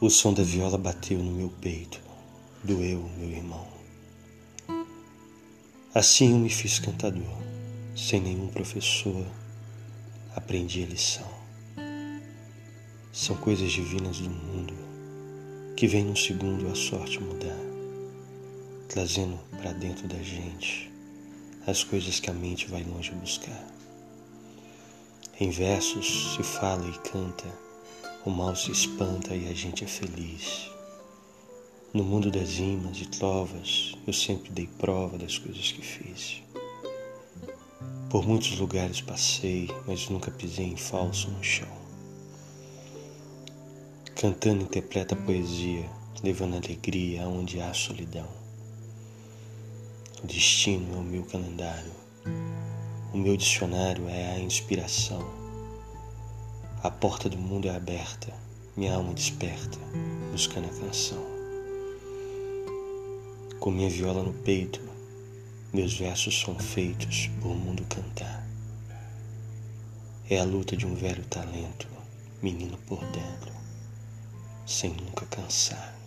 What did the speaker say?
O som da viola bateu no meu peito, doeu, meu irmão. Assim eu me fiz cantador, sem nenhum professor, aprendi a lição. São coisas divinas do mundo que vem num segundo a sorte mudar, trazendo para dentro da gente as coisas que a mente vai longe buscar. Em versos se fala e canta o mal se espanta e a gente é feliz. No mundo das rimas e trovas, eu sempre dei prova das coisas que fiz. Por muitos lugares passei, mas nunca pisei em falso no chão. Cantando interpreta a poesia, levando alegria aonde há solidão. O destino é o meu calendário, o meu dicionário é a inspiração. A porta do mundo é aberta, minha alma desperta, buscando a canção. Com minha viola no peito, meus versos são feitos por mundo cantar. É a luta de um velho talento, menino por dentro, sem nunca cansar.